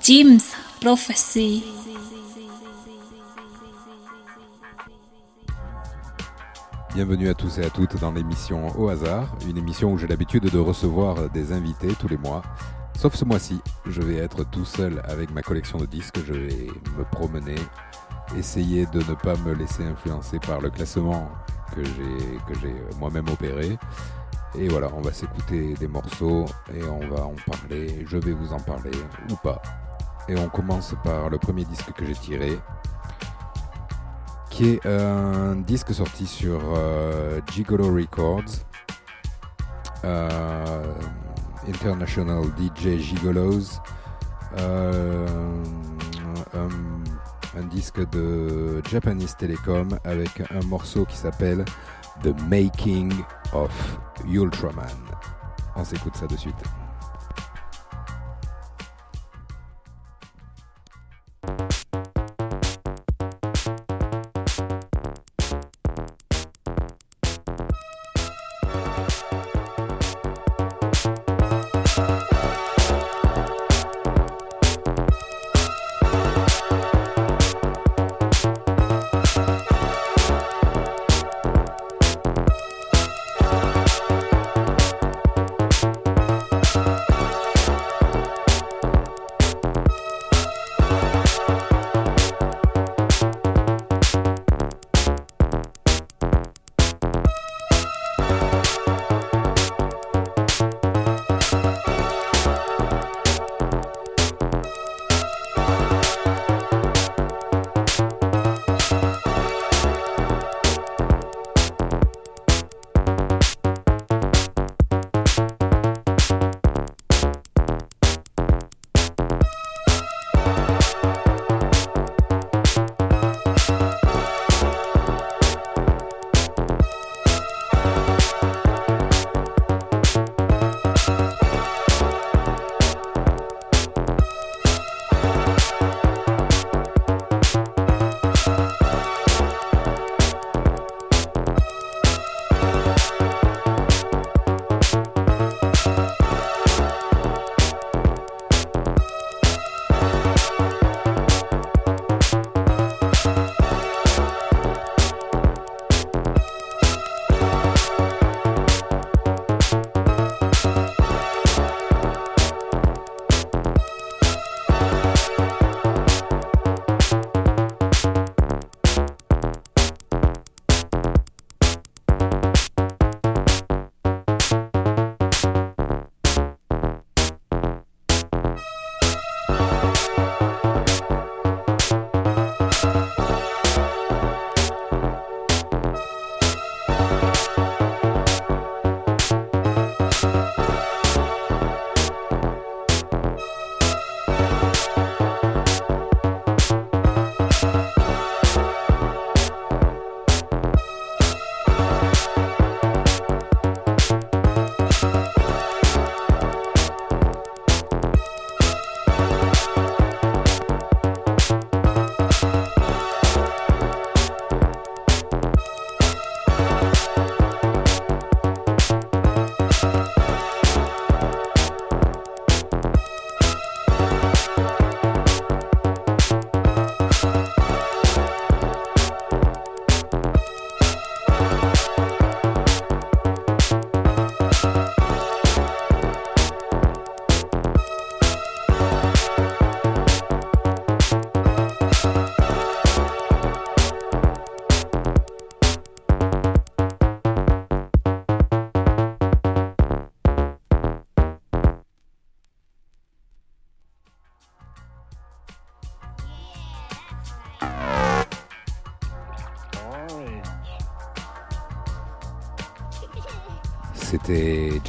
Jim's Prophecy. Bienvenue à tous et à toutes dans l'émission Au hasard, une émission où j'ai l'habitude de recevoir des invités tous les mois. Sauf ce mois-ci, je vais être tout seul avec ma collection de disques, je vais me promener, essayer de ne pas me laisser influencer par le classement que j'ai moi-même opéré. Et voilà, on va s'écouter des morceaux et on va en parler, je vais vous en parler ou pas. Et on commence par le premier disque que j'ai tiré, qui est un disque sorti sur euh, Gigolo Records, euh, International DJ Gigolos, euh, un, un disque de Japanese Telecom avec un morceau qui s'appelle The Making of Ultraman. On s'écoute ça de suite.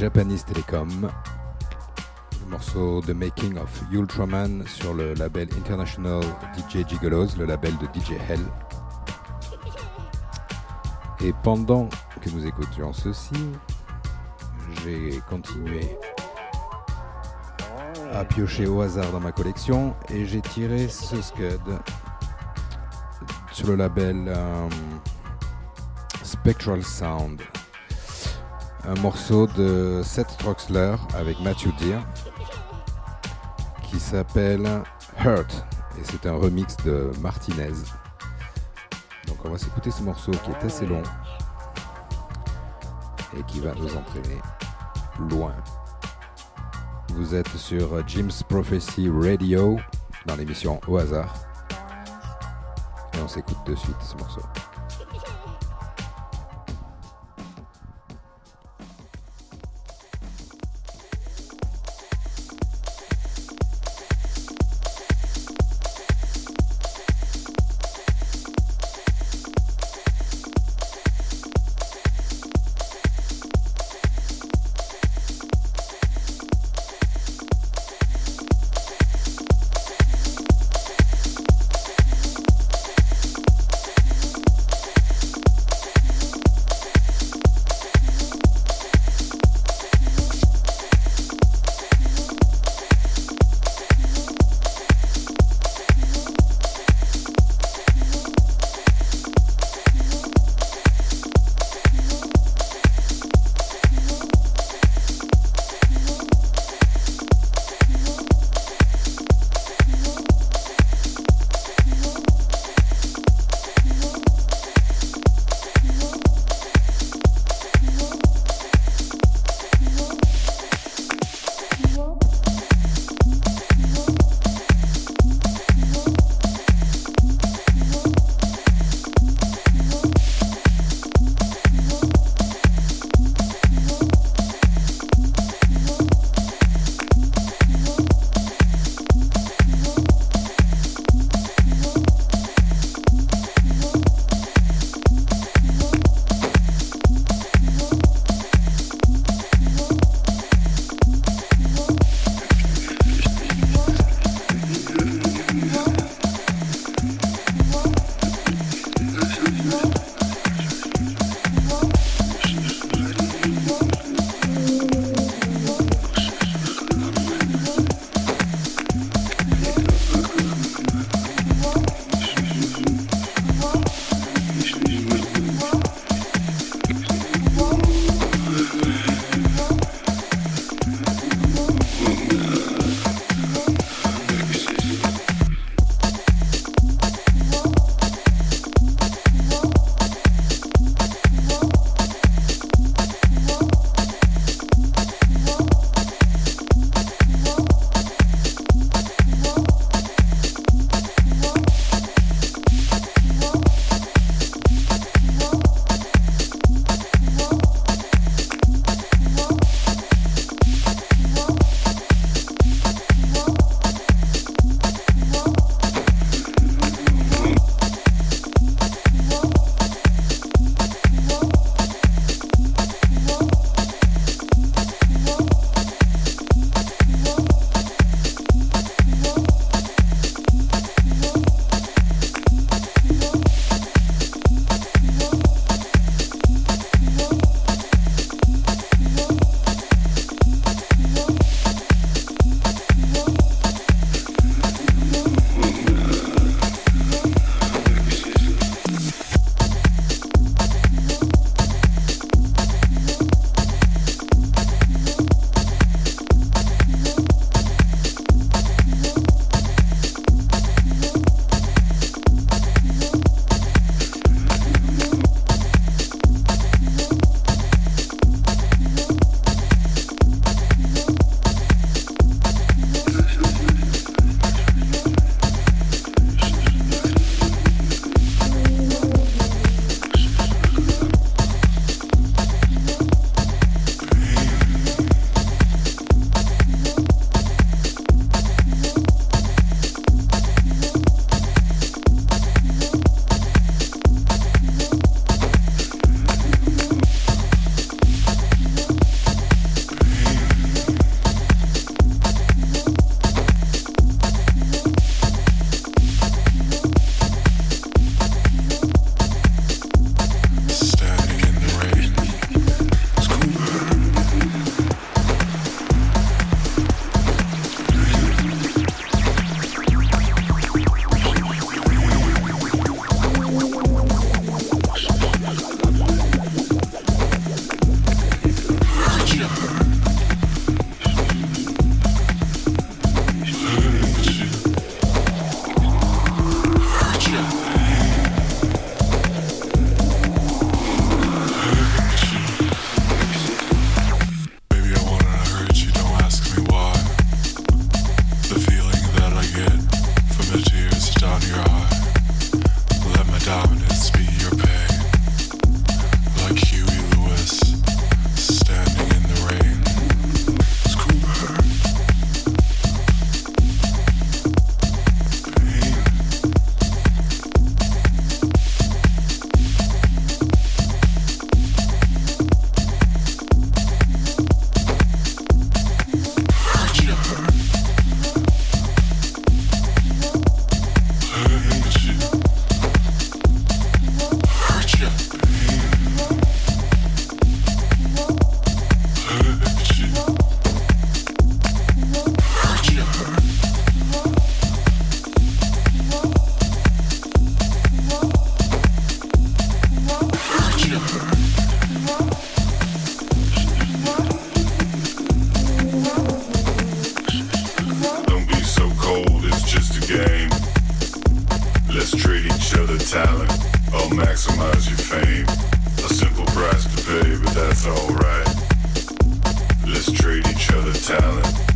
Japanese Telecom, le morceau The Making of Ultraman sur le label International DJ Gigolos, le label de DJ Hell. Et pendant que nous écoutions ceci, j'ai continué à piocher au hasard dans ma collection et j'ai tiré ce Scud sur le label euh, Spectral Sound un morceau de Seth Troxler avec Matthew Deer qui s'appelle Hurt. Et c'est un remix de Martinez. Donc on va s'écouter ce morceau qui est assez long et qui va nous entraîner loin. Vous êtes sur Jim's Prophecy Radio dans l'émission Au hasard. Et on s'écoute de suite ce morceau. game. Let's trade each other talent. I'll maximize your fame. A simple price to pay, but that's alright. Let's trade each other talent.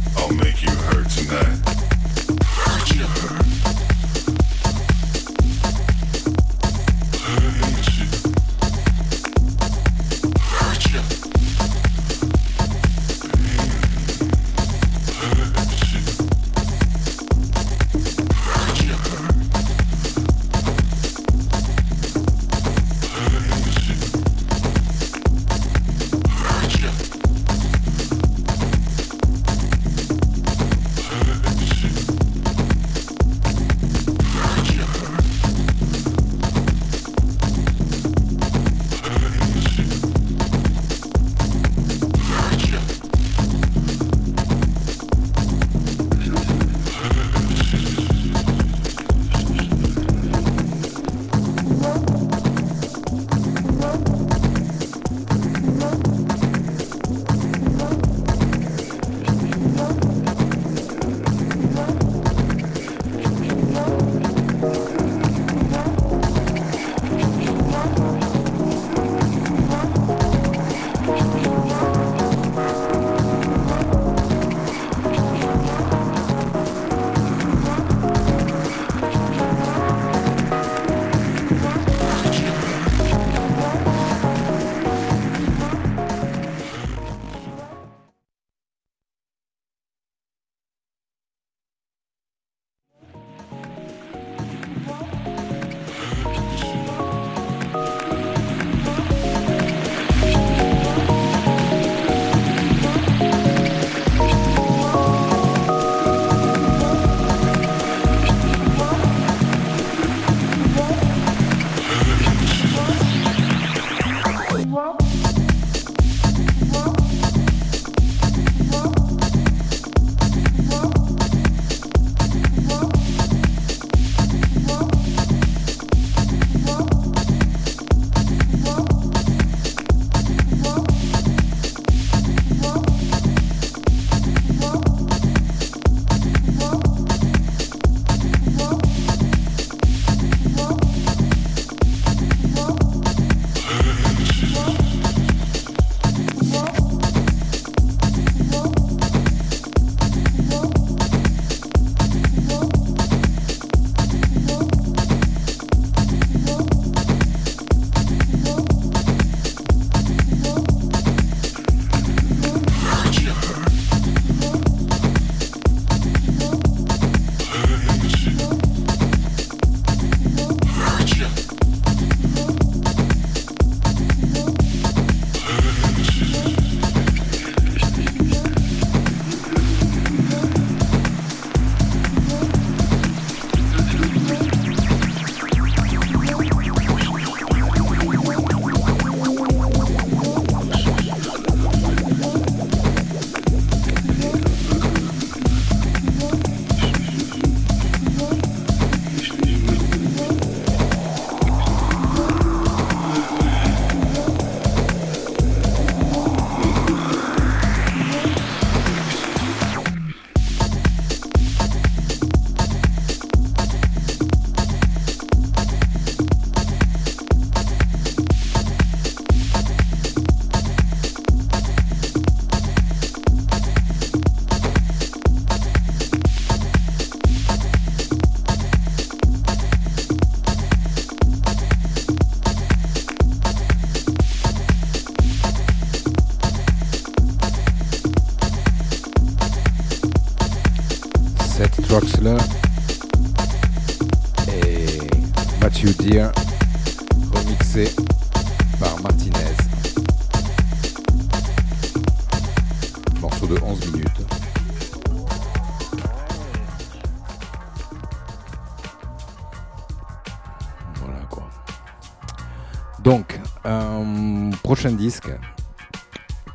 Disque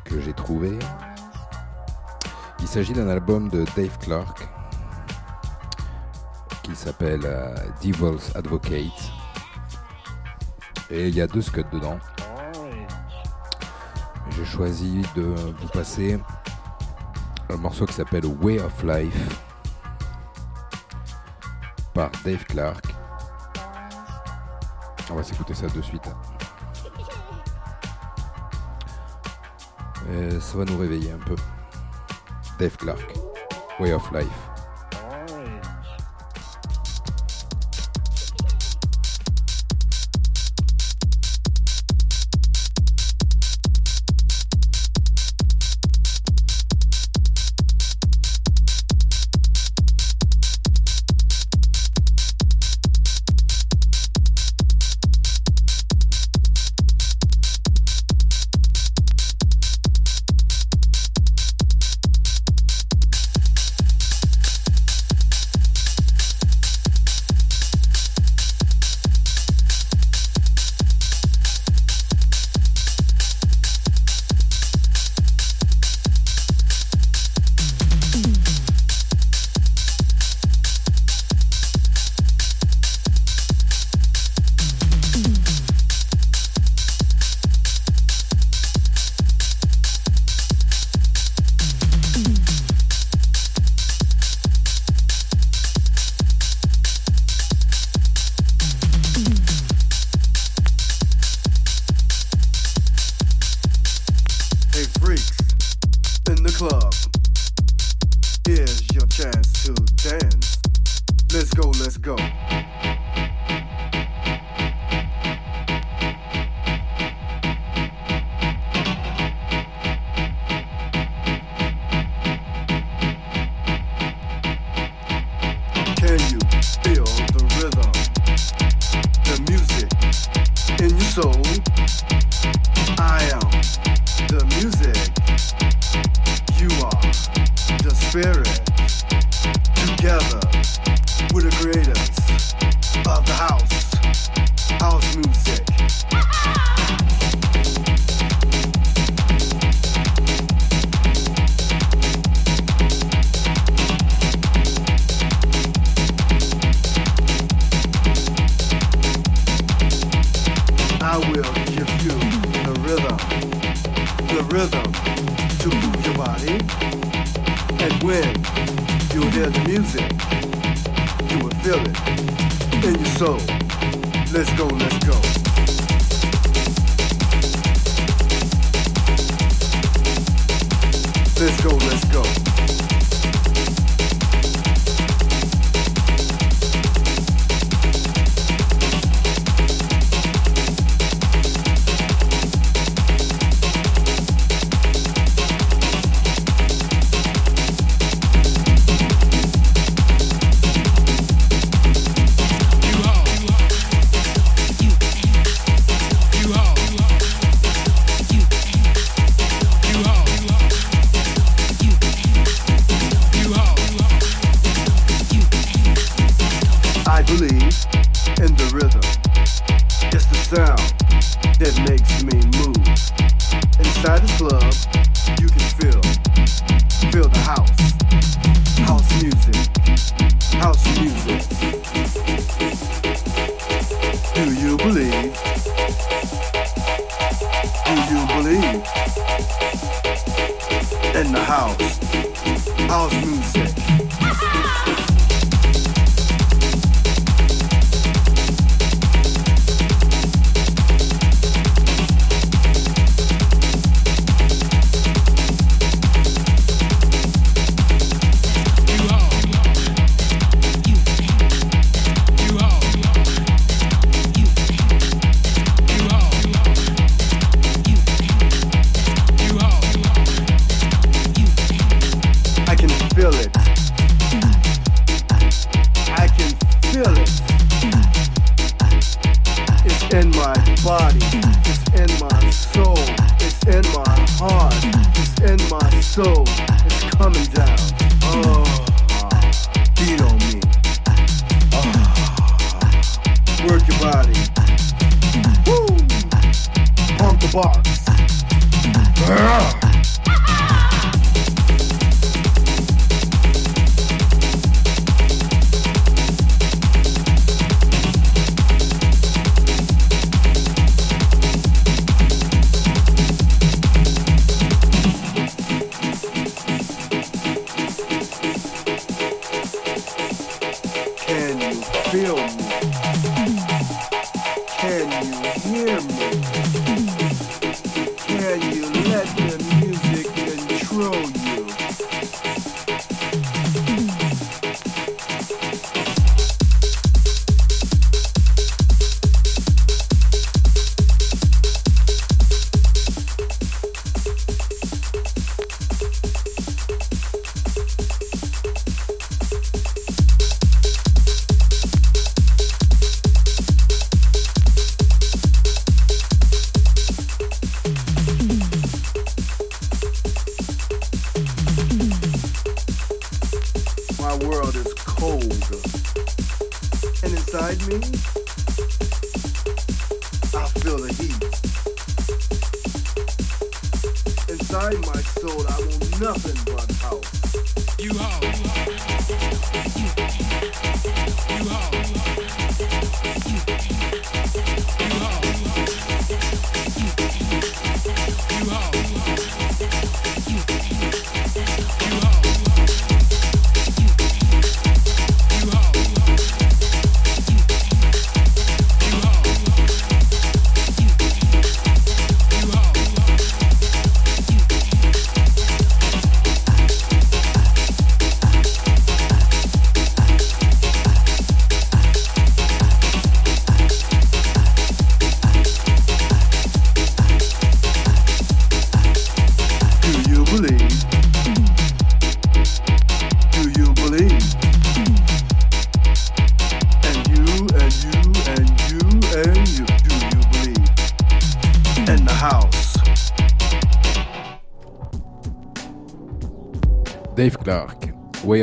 que j'ai trouvé. Il s'agit d'un album de Dave Clark s'appelle euh, Devil's Advocate. Et il y a deux scuds dedans. J'ai choisi de vous passer un morceau qui s'appelle Way of Life par Dave Clark. On va s'écouter ça de suite. Ça va nous réveiller un peu. Dave Clark, Way of Life. feeling in your soul. Let's go, let's go. Let's go, let's go.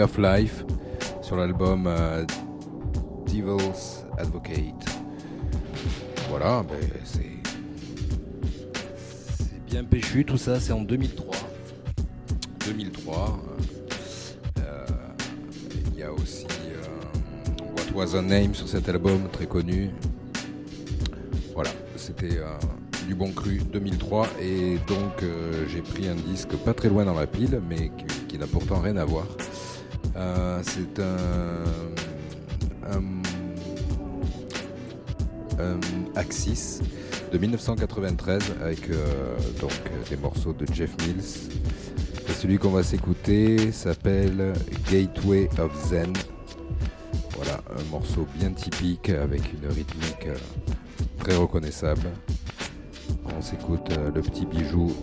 Of Life, sur l'album euh, Devil's Advocate. Voilà, ben, c'est. Bien péchu tout ça, c'est en 2003. 2003. euh, euh, Il y a aussi What Was Her Name sur cet album, très connu. Voilà, c'était du bon cru 2003 et donc j'ai pris un disque pas très loin dans la pile mais qui n'a pourtant rien à voir. Euh, c'est un, Axis de 1993 avec euh, donc des morceaux de Jeff Mills. Celui qu'on va s'écouter s'appelle Gateway of Zen. Voilà, un morceau bien typique avec une rythmique euh, très reconnaissable. On s'écoute le petit bijou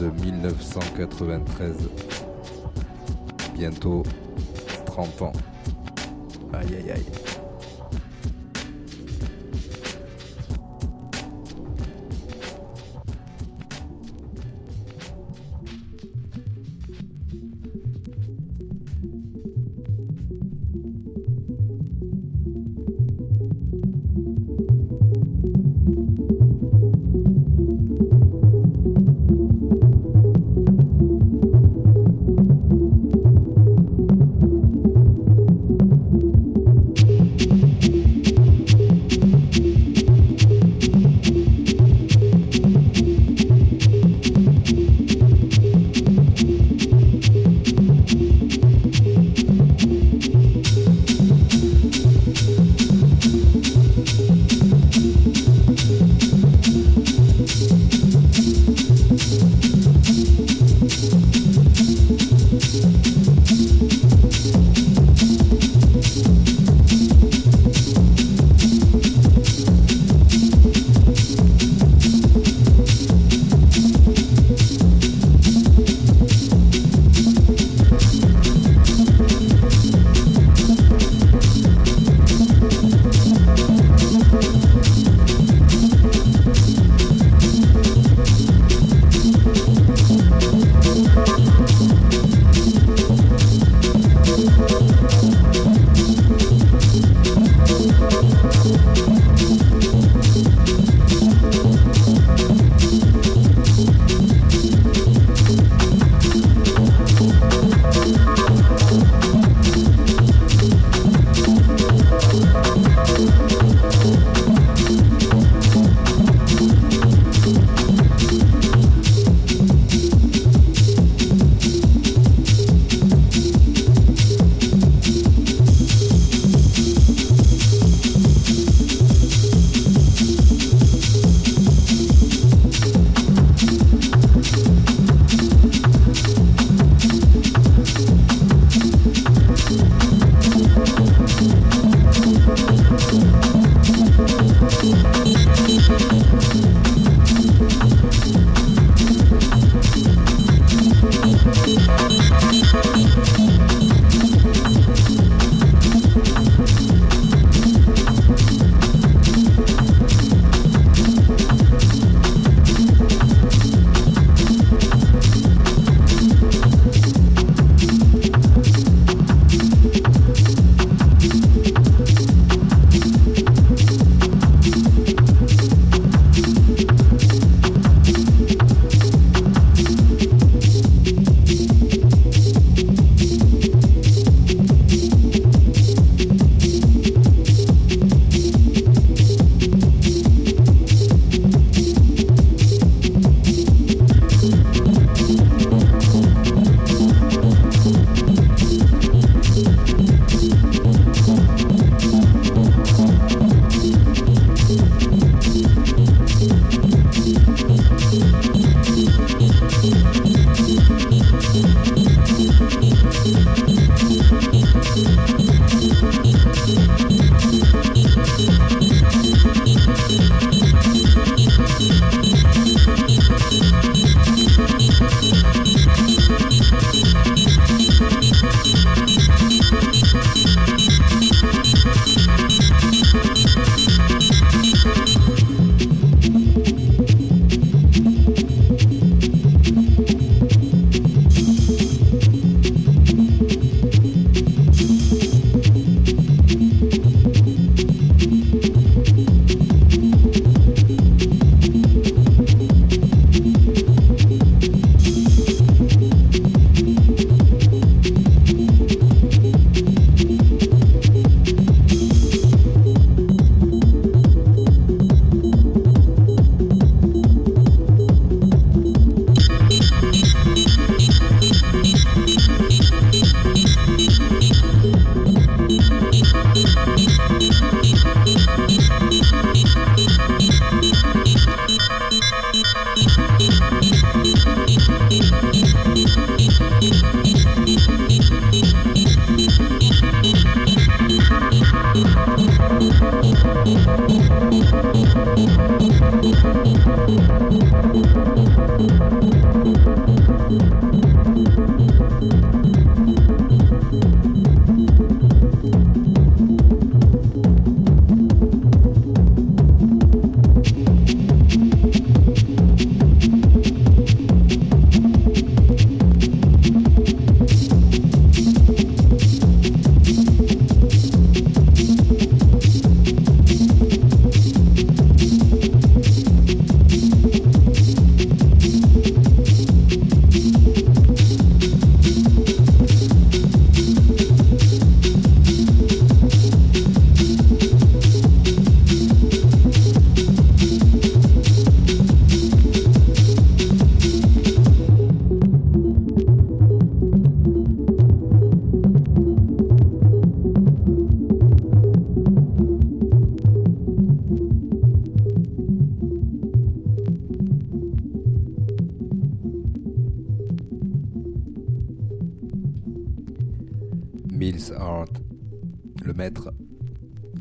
de 1993. Bientôt 30 ans. Aïe aïe aïe.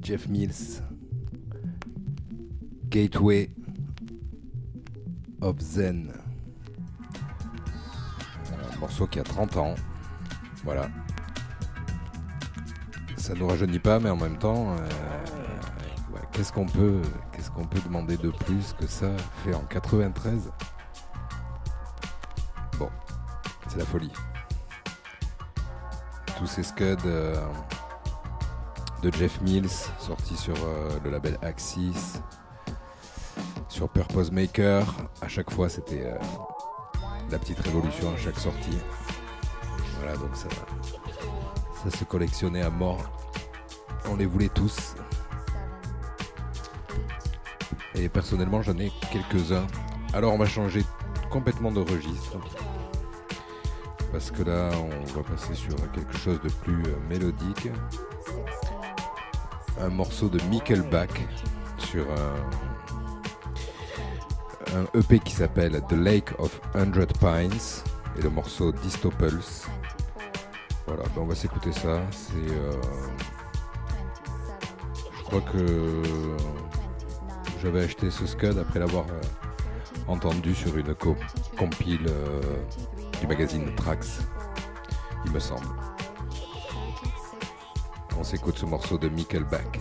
Jeff Mills, Gateway of Zen. Un morceau qui a 30 ans. Voilà. Ça nous rajeunit pas, mais en même temps, euh, qu'est-ce qu'on peut, qu'est-ce qu'on peut demander de plus que ça fait en 93 Bon, c'est la folie. Tous ces scuds euh, de Jeff Mills, sortis sur euh, le label Axis, sur Purpose Maker. À chaque fois, c'était euh, la petite révolution à chaque sortie. Voilà, donc ça, ça se collectionnait à mort. On les voulait tous. Et personnellement, j'en ai quelques-uns. Alors, on va changer complètement de registre. Parce que là, on va passer sur quelque chose de plus euh, mélodique. Un morceau de Nickelback sur un, EP qui s'appelle The Lake of Hundred Pines et le morceau Dystopulse. Voilà, ben on va s'écouter ça. C'est, euh, je crois que j'avais acheté ce scud après l'avoir euh, entendu sur une co- compile euh, du magazine Trax, il me semble. On s'écoute ce morceau de Nickelback.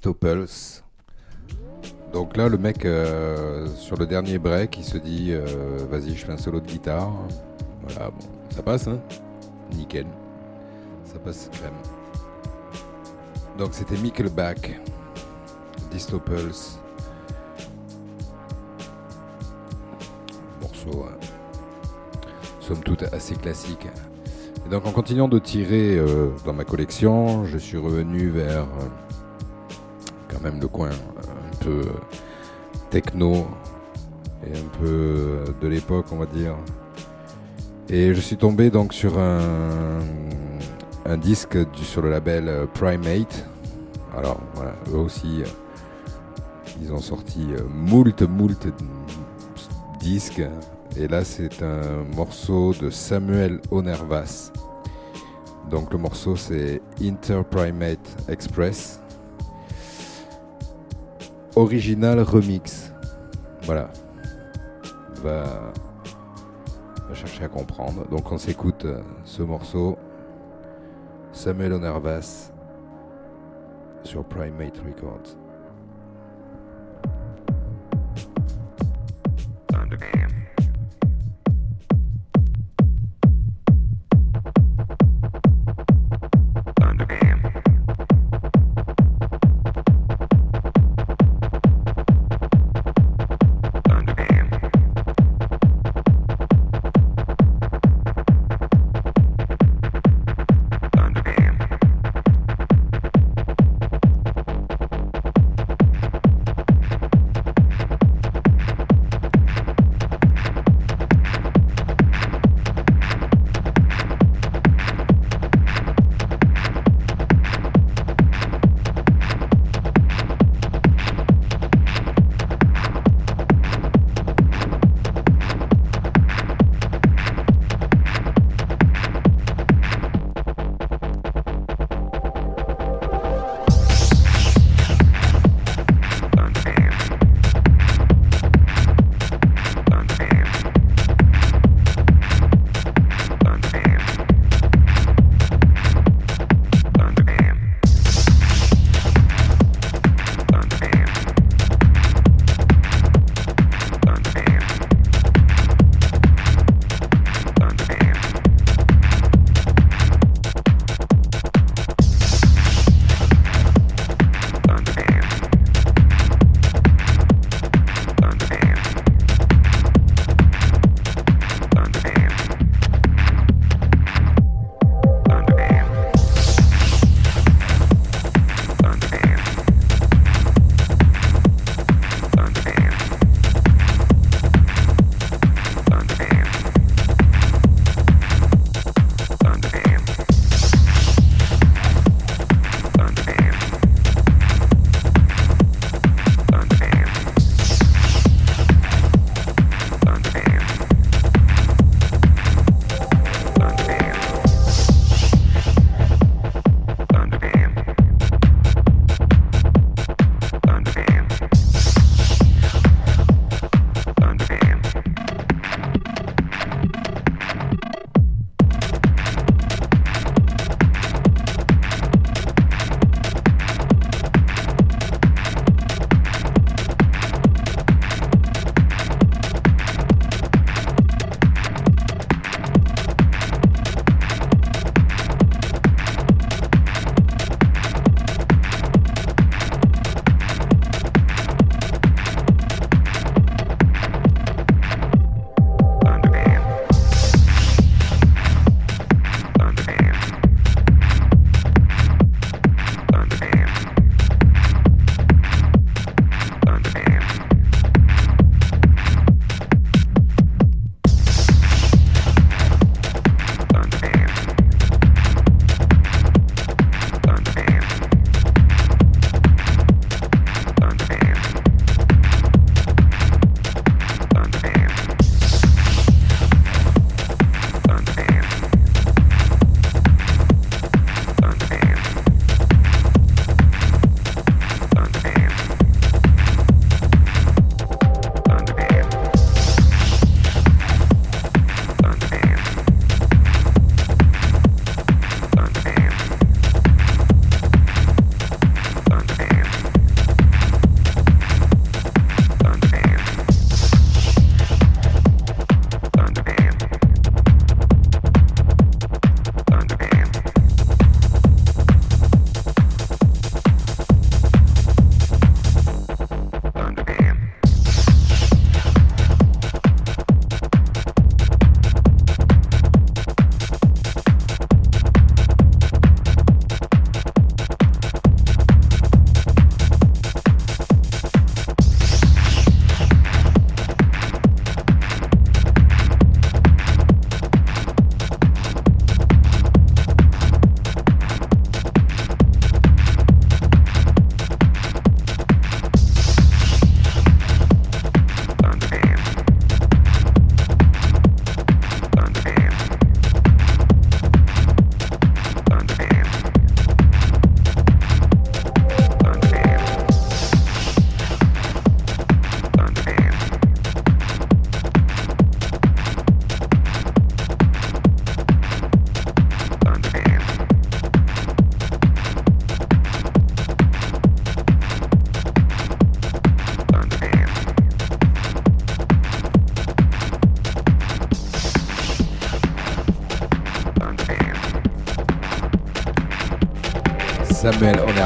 Dystopulse. Donc là, le mec, euh, sur le dernier break, il se dit euh, Vas-y, je fais un solo de guitare. Voilà, bon, ça passe, hein Nickel. Ça passe crème. Donc c'était Nickelback, Dystopulse. Morceau, hein, somme toute assez classique. Et donc en continuant de tirer euh, dans ma collection, je suis revenu vers même le coin un peu euh, techno et un peu euh, de l'époque on va dire. Et je suis tombé donc sur un, un disque sur le label euh, Primate. Alors voilà, eux aussi, ils ont sorti moult, moult disques. Et là, c'est un morceau de Samuel Onervas. Donc le morceau, c'est Interprimate Express. Original remix. Voilà. Va, va chercher à comprendre. Donc on s'écoute euh, ce morceau. Samuel Onervas sur Primate Records.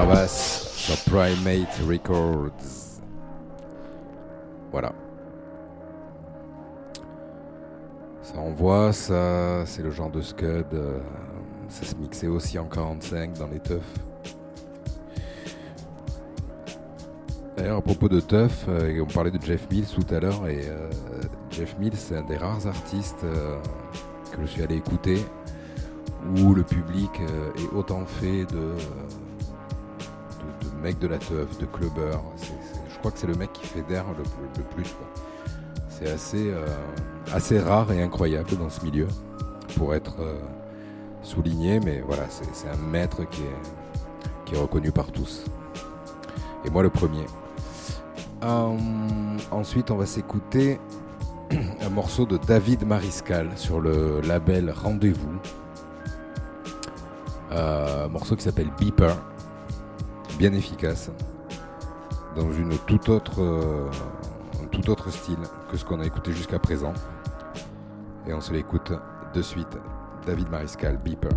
Sur Primate Records. Voilà. Ça envoie, ça, c'est le genre de scud. euh, ça se mixait aussi en 45 dans les teufs. D'ailleurs, à propos de teuf, euh, on parlait de Jeff Mills tout à l'heure, et euh, Jeff Mills, c'est un des rares artistes que je suis allé écouter où le public est autant fait de, euh, de, la teuf, de c'est- je crois que c'est le mec qui fédère le, le- plus. C'est assez, euh, assez rare et incroyable dans ce milieu pour être euh, souligné, mais voilà, c'est un maître qui est, reconnu par tous. Et moi le premier. Euh, ensuite, on va s'écouter un morceau de David Mariscal sur le label Rendez-vous. Un morceau qui s'appelle Beeper, bien efficace, dans euh, un tout autre style que ce qu'on a écouté jusqu'à présent. Et on se l'écoute de suite. David Mariscal, Beeper.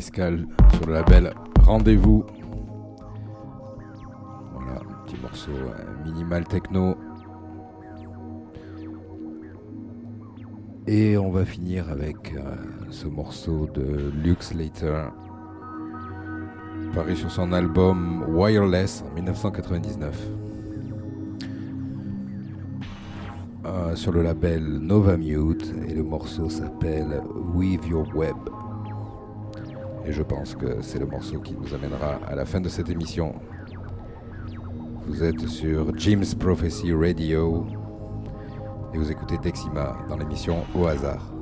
Sur le label Rendez-vous. Voilà, un petit morceau euh, minimal techno. Et on va finir avec euh, ce morceau de Luke Slater, paru sur son album Wireless en 1999. Euh, sur le label Nova Mute et le morceau s'appelle Weave Your Web. Et je pense que c'est le morceau qui nous amènera à la fin de cette émission. Vous êtes sur Jim's Prophecy Radio et vous écoutez Dexima dans l'émission Au hasard.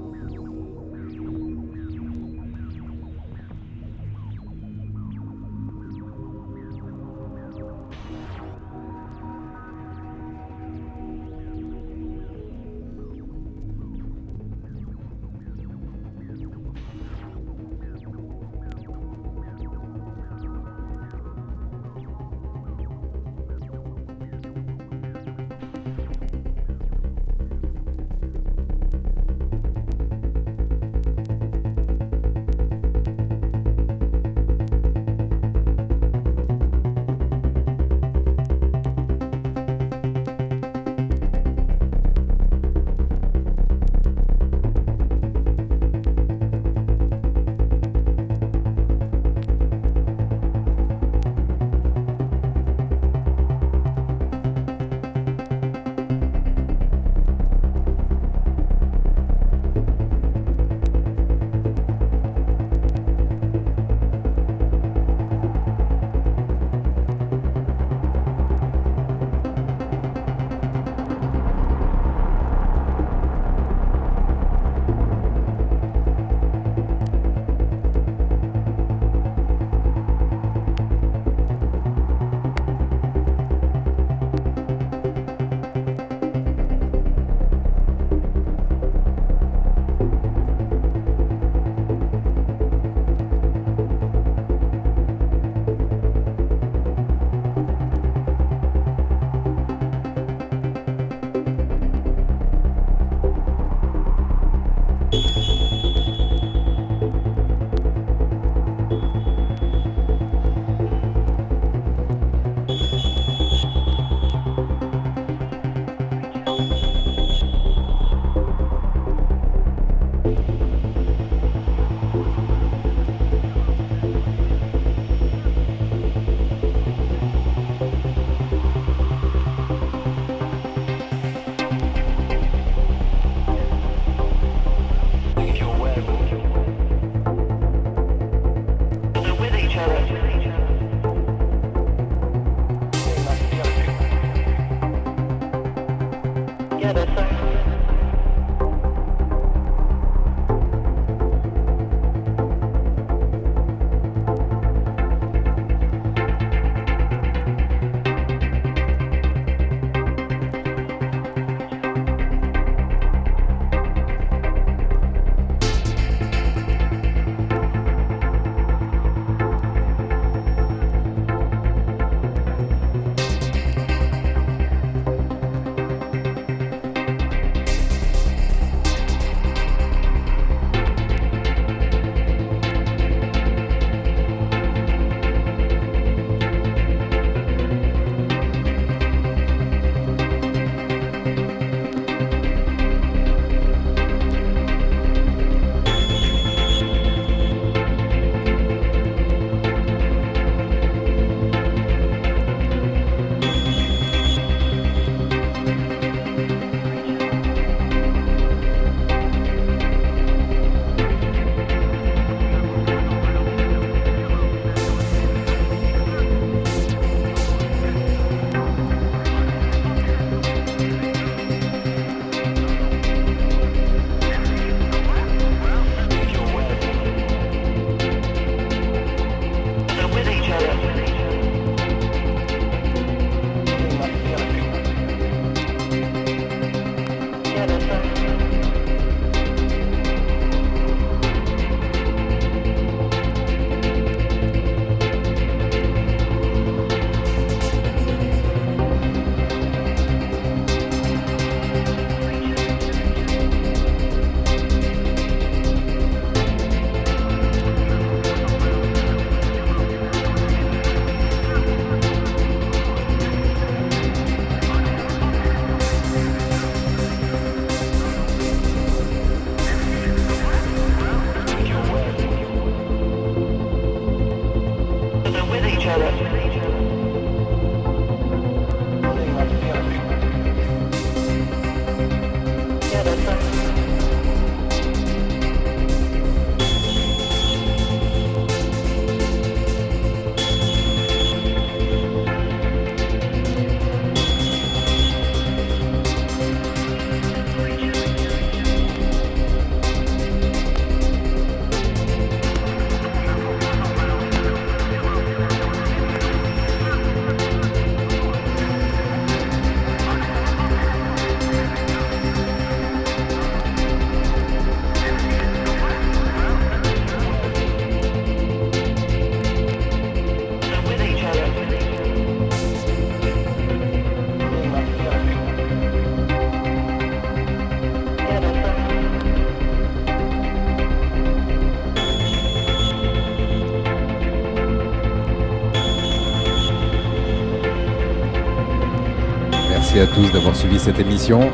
D'avoir suivi cette émission.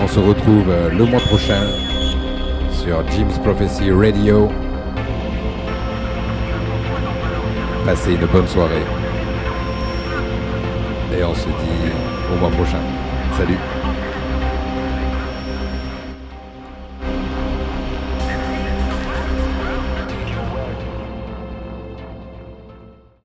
On se retrouve euh, le mois prochain sur Jim's Prophecy Radio. Passez une bonne soirée. Et on se dit au mois prochain. Salut